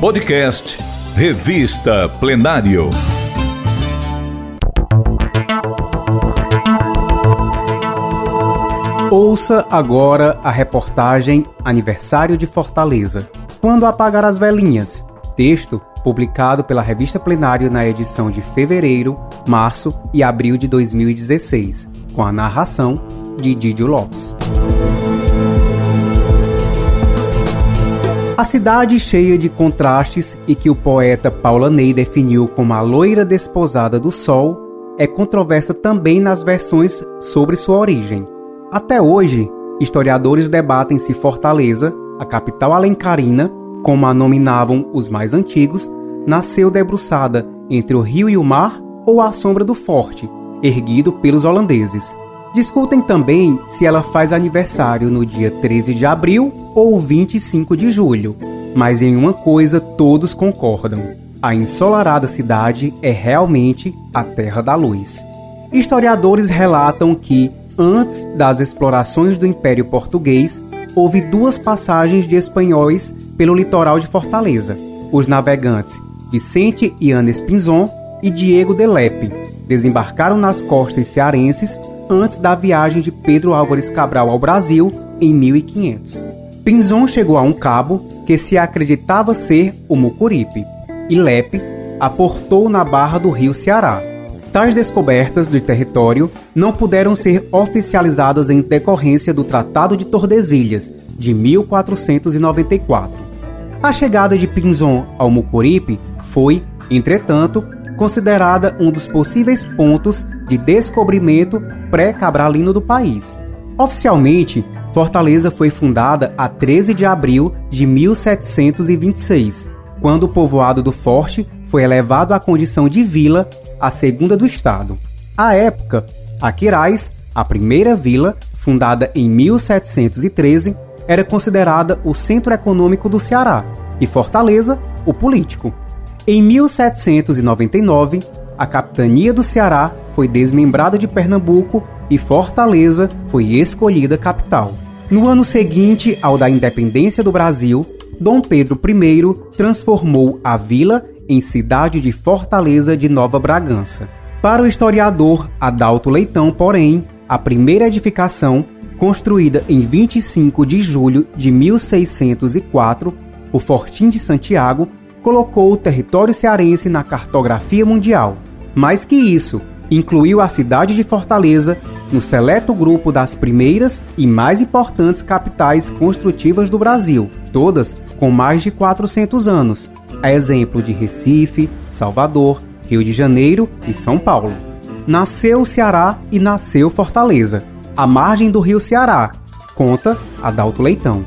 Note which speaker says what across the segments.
Speaker 1: Podcast Revista Plenário.
Speaker 2: Ouça agora a reportagem Aniversário de Fortaleza. Quando apagar as velhinhas. Texto publicado pela Revista Plenário na edição de fevereiro, março e abril de 2016, com a narração de Didio Lopes. A cidade cheia de contrastes e que o poeta Paula Ney definiu como a loira desposada do sol é controversa também nas versões sobre sua origem. Até hoje, historiadores debatem se Fortaleza, a capital alencarina, como a nominavam os mais antigos, nasceu debruçada entre o rio e o mar ou à sombra do forte, erguido pelos holandeses. Discutem também se ela faz aniversário no dia 13 de abril ou 25 de julho, mas em uma coisa todos concordam: a ensolarada cidade é realmente a Terra da Luz. Historiadores relatam que, antes das explorações do Império Português, houve duas passagens de espanhóis pelo litoral de Fortaleza. Os navegantes Vicente Yanes Pinzon e Diego de Lepe desembarcaram nas costas cearenses antes da viagem de Pedro Álvares Cabral ao Brasil em 1500. Pinzon chegou a um cabo que se acreditava ser o Mucuripe, e Lepe aportou na barra do rio Ceará. Tais descobertas de território não puderam ser oficializadas em decorrência do Tratado de Tordesilhas, de 1494. A chegada de Pinzon ao Mucuripe foi, entretanto, considerada um dos possíveis pontos de descobrimento pré-cabralino do país. Oficialmente, Fortaleza foi fundada a 13 de abril de 1726, quando o povoado do Forte foi elevado à condição de vila, a segunda do estado. À época, Aquiraz, a primeira vila, fundada em 1713, era considerada o centro econômico do Ceará e Fortaleza, o político. Em 1799, a capitania do Ceará foi desmembrada de Pernambuco e Fortaleza foi escolhida capital. No ano seguinte ao da independência do Brasil, Dom Pedro I transformou a vila em cidade de Fortaleza de Nova Bragança. Para o historiador Adalto Leitão, porém, a primeira edificação, construída em 25 de julho de 1604, o Fortim de Santiago, colocou o território cearense na cartografia mundial. Mais que isso, incluiu a cidade de Fortaleza no seleto grupo das primeiras e mais importantes capitais construtivas do Brasil, todas com mais de 400 anos, a exemplo de Recife, Salvador, Rio de Janeiro e São Paulo. Nasceu o Ceará e nasceu Fortaleza, à margem do rio Ceará, conta Adalto Leitão.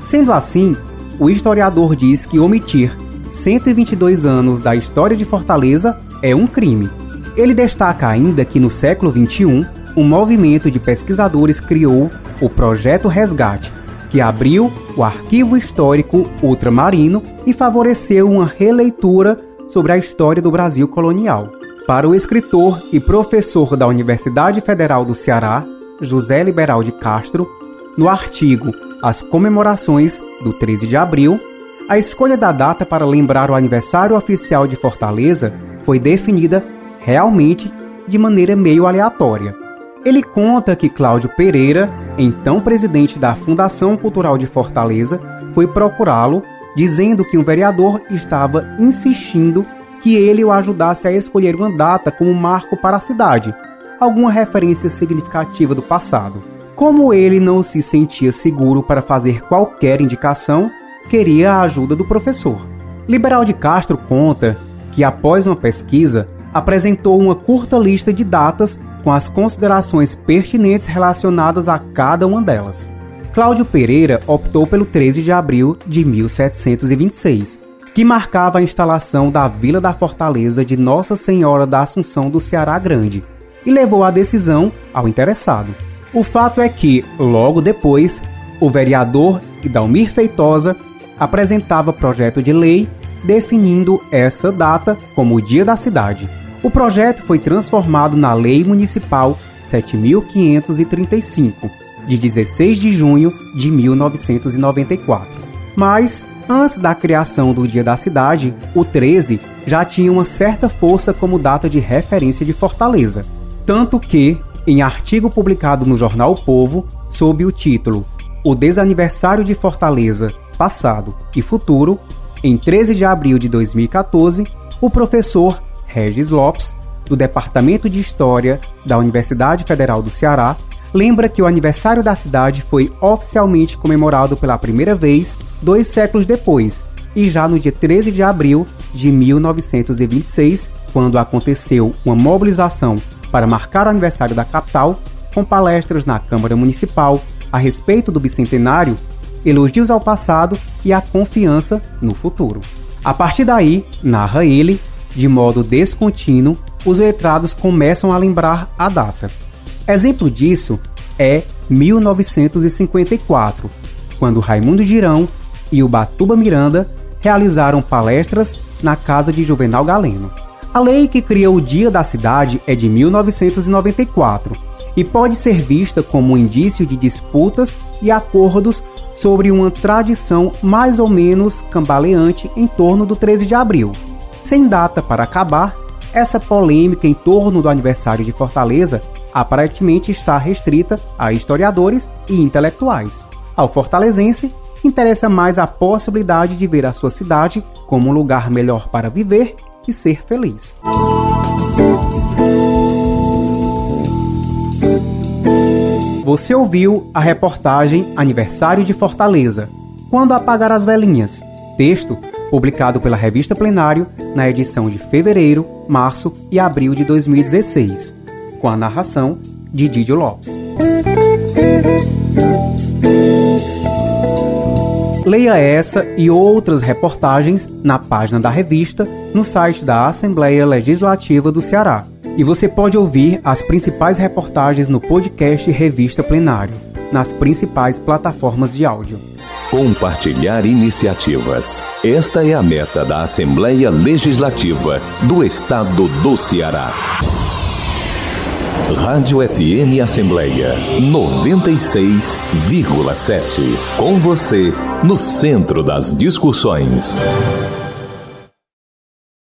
Speaker 2: Sendo assim, o historiador diz que omitir 122 anos da história de Fortaleza é um crime. Ele destaca ainda que no século XXI, um movimento de pesquisadores criou o Projeto Resgate, que abriu o arquivo histórico ultramarino e favoreceu uma releitura sobre a história do Brasil colonial. Para o escritor e professor da Universidade Federal do Ceará, José Liberal de Castro, no artigo As Comemorações do 13 de Abril, a escolha da data para lembrar o aniversário oficial de Fortaleza foi definida realmente de maneira meio aleatória. Ele conta que Cláudio Pereira, então presidente da Fundação Cultural de Fortaleza, foi procurá-lo, dizendo que um vereador estava insistindo que ele o ajudasse a escolher uma data como marco para a cidade, alguma referência significativa do passado. Como ele não se sentia seguro para fazer qualquer indicação, queria a ajuda do professor. Liberal de Castro conta que, após uma pesquisa, apresentou uma curta lista de datas com as considerações pertinentes relacionadas a cada uma delas. Cláudio Pereira optou pelo 13 de abril de 1726, que marcava a instalação da Vila da Fortaleza de Nossa Senhora da Assunção do Ceará Grande, e levou a decisão ao interessado. O fato é que, logo depois, o vereador Idalmir Feitosa apresentava projeto de lei definindo essa data como o Dia da Cidade. O projeto foi transformado na Lei Municipal 7535, de 16 de junho de 1994. Mas, Antes da criação do Dia da Cidade, o 13 já tinha uma certa força como data de referência de Fortaleza. Tanto que, em artigo publicado no jornal o Povo, sob o título O Desaniversário de Fortaleza, Passado e Futuro, em 13 de abril de 2014, o professor Regis Lopes, do Departamento de História da Universidade Federal do Ceará, lembra que o aniversário da cidade foi oficialmente comemorado pela primeira vez dois séculos depois, e já no dia 13 de abril de 1926, quando aconteceu uma mobilização para marcar o aniversário da capital, com palestras na Câmara Municipal a respeito do bicentenário, elogios ao passado e a confiança no futuro. A partir daí, narra ele, de modo descontínuo, os letrados começam a lembrar a data. Exemplo disso é 1954, quando Raimundo Girão e o Batuba Miranda realizaram palestras na casa de Juvenal Galeno. A lei que criou o Dia da Cidade é de 1994 e pode ser vista como um indício de disputas e acordos sobre uma tradição mais ou menos cambaleante em torno do 13 de abril. Sem data para acabar, essa polêmica em torno do aniversário de Fortaleza aparentemente está restrita a historiadores e intelectuais. Ao fortalezense, interessa mais a possibilidade de ver a sua cidade como um lugar melhor para viver e ser feliz. Você ouviu a reportagem Aniversário de Fortaleza. Quando apagar as velhinhas? Texto publicado pela revista Plenário na edição de fevereiro, março e abril de 2016, com a narração de Didio Lopes. Leia essa e outras reportagens na página da revista no site da Assembleia Legislativa do Ceará. E você pode ouvir as principais reportagens no podcast Revista Plenário, nas principais plataformas de áudio.
Speaker 1: Compartilhar iniciativas. Esta é a meta da Assembleia Legislativa do Estado do Ceará. Rádio FM Assembleia 96,7. Com você no centro das discussões.